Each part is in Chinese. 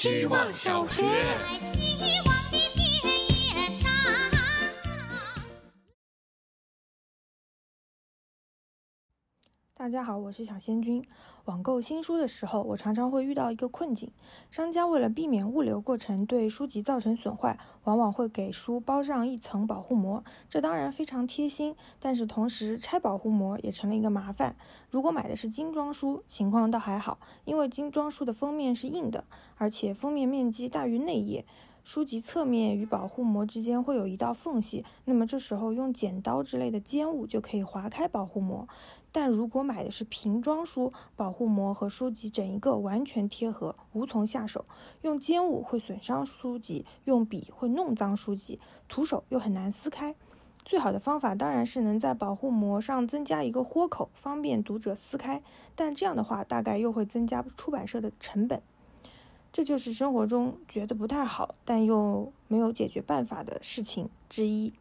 希望小学。大家好，我是小仙君。网购新书的时候，我常常会遇到一个困境：商家为了避免物流过程对书籍造成损坏，往往会给书包上一层保护膜。这当然非常贴心，但是同时拆保护膜也成了一个麻烦。如果买的是精装书，情况倒还好，因为精装书的封面是硬的，而且封面面积大于内页。书籍侧面与保护膜之间会有一道缝隙，那么这时候用剪刀之类的尖物就可以划开保护膜。但如果买的是瓶装书，保护膜和书籍整一个完全贴合，无从下手。用尖物会损伤书籍，用笔会弄脏书籍，徒手又很难撕开。最好的方法当然是能在保护膜上增加一个豁口，方便读者撕开。但这样的话，大概又会增加出版社的成本。这就是生活中觉得不太好，但又没有解决办法的事情之一。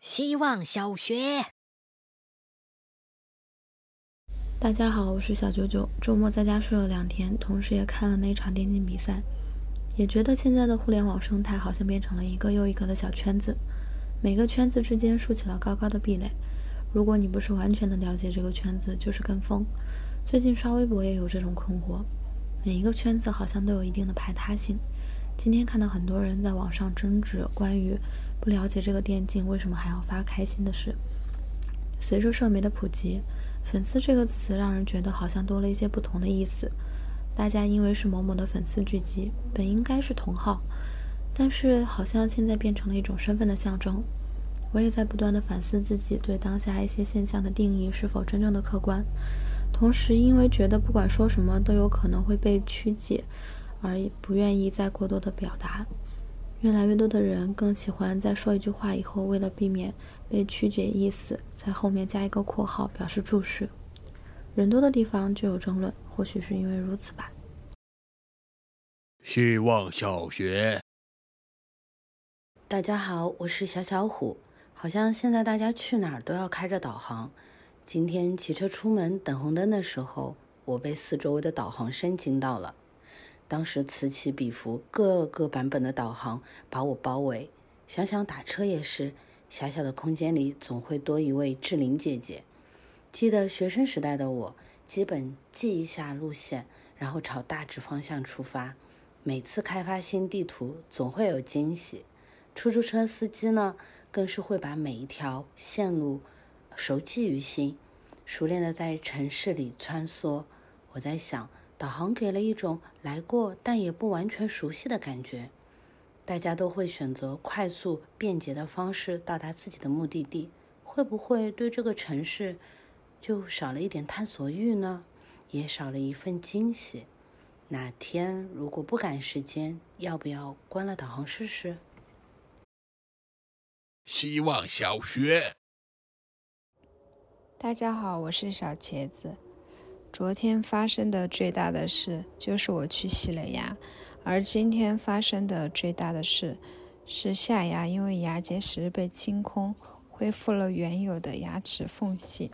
希望小学，大家好，我是小九九。周末在家睡了两天，同时也看了那场电竞比赛，也觉得现在的互联网生态好像变成了一个又一个的小圈子，每个圈子之间竖起了高高的壁垒。如果你不是完全的了解这个圈子，就是跟风。最近刷微博也有这种困惑。每一个圈子好像都有一定的排他性。今天看到很多人在网上争执关于不了解这个电竞为什么还要发开心的事。随着社媒的普及，粉丝这个词让人觉得好像多了一些不同的意思。大家因为是某某的粉丝聚集，本应该是同号，但是好像现在变成了一种身份的象征。我也在不断的反思自己对当下一些现象的定义是否真正的客观。同时，因为觉得不管说什么都有可能会被曲解，而不愿意再过多的表达。越来越多的人更喜欢在说一句话以后，为了避免被曲解意思，在后面加一个括号表示注释。人多的地方就有争论，或许是因为如此吧。希望小学，大家好，我是小小虎。好像现在大家去哪儿都要开着导航。今天骑车出门等红灯的时候，我被四周围的导航声惊到了。当时此起彼伏各个版本的导航把我包围。想想打车也是，狭小的空间里总会多一位志玲姐姐。记得学生时代的我，基本记一下路线，然后朝大致方向出发。每次开发新地图，总会有惊喜。出租车司机呢，更是会把每一条线路。熟记于心，熟练的在城市里穿梭。我在想，导航给了一种来过但也不完全熟悉的感觉。大家都会选择快速便捷的方式到达自己的目的地，会不会对这个城市就少了一点探索欲呢？也少了一份惊喜。哪天如果不赶时间，要不要关了导航试试？希望小学。大家好，我是小茄子。昨天发生的最大的事就是我去洗了牙，而今天发生的最大的事是下牙因为牙结石被清空，恢复了原有的牙齿缝隙。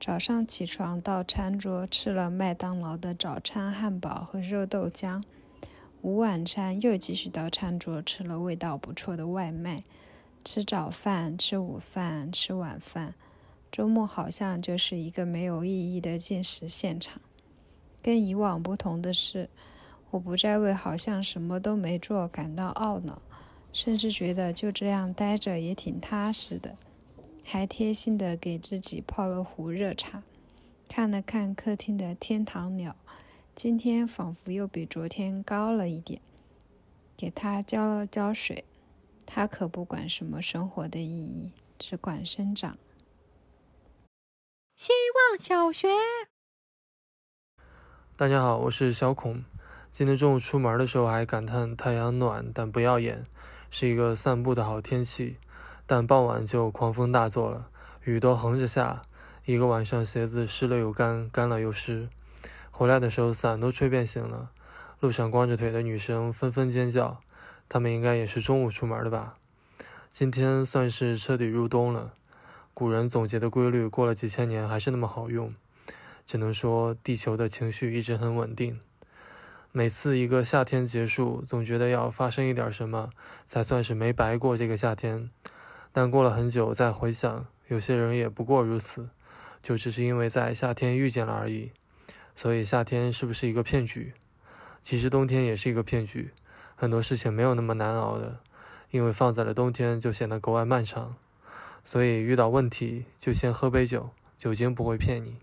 早上起床到餐桌吃了麦当劳的早餐汉堡和热豆浆，午晚餐又继续到餐桌吃了味道不错的外卖，吃早饭、吃午饭、吃晚饭。周末好像就是一个没有意义的进食现场。跟以往不同的是，我不再为好像什么都没做感到懊恼，甚至觉得就这样待着也挺踏实的。还贴心的给自己泡了壶热茶，看了看客厅的天堂鸟，今天仿佛又比昨天高了一点。给它浇了浇水，它可不管什么生活的意义，只管生长。希望小学，大家好，我是小孔。今天中午出门的时候还感叹太阳暖但不耀眼，是一个散步的好天气。但傍晚就狂风大作了，雨都横着下，一个晚上鞋子湿了又干，干了又湿。回来的时候伞都吹变形了，路上光着腿的女生纷纷尖叫，她们应该也是中午出门的吧？今天算是彻底入冬了。古人总结的规律，过了几千年还是那么好用，只能说地球的情绪一直很稳定。每次一个夏天结束，总觉得要发生一点什么，才算是没白过这个夏天。但过了很久再回想，有些人也不过如此，就只是因为在夏天遇见了而已。所以夏天是不是一个骗局？其实冬天也是一个骗局，很多事情没有那么难熬的，因为放在了冬天就显得格外漫长。所以遇到问题就先喝杯酒，酒精不会骗你。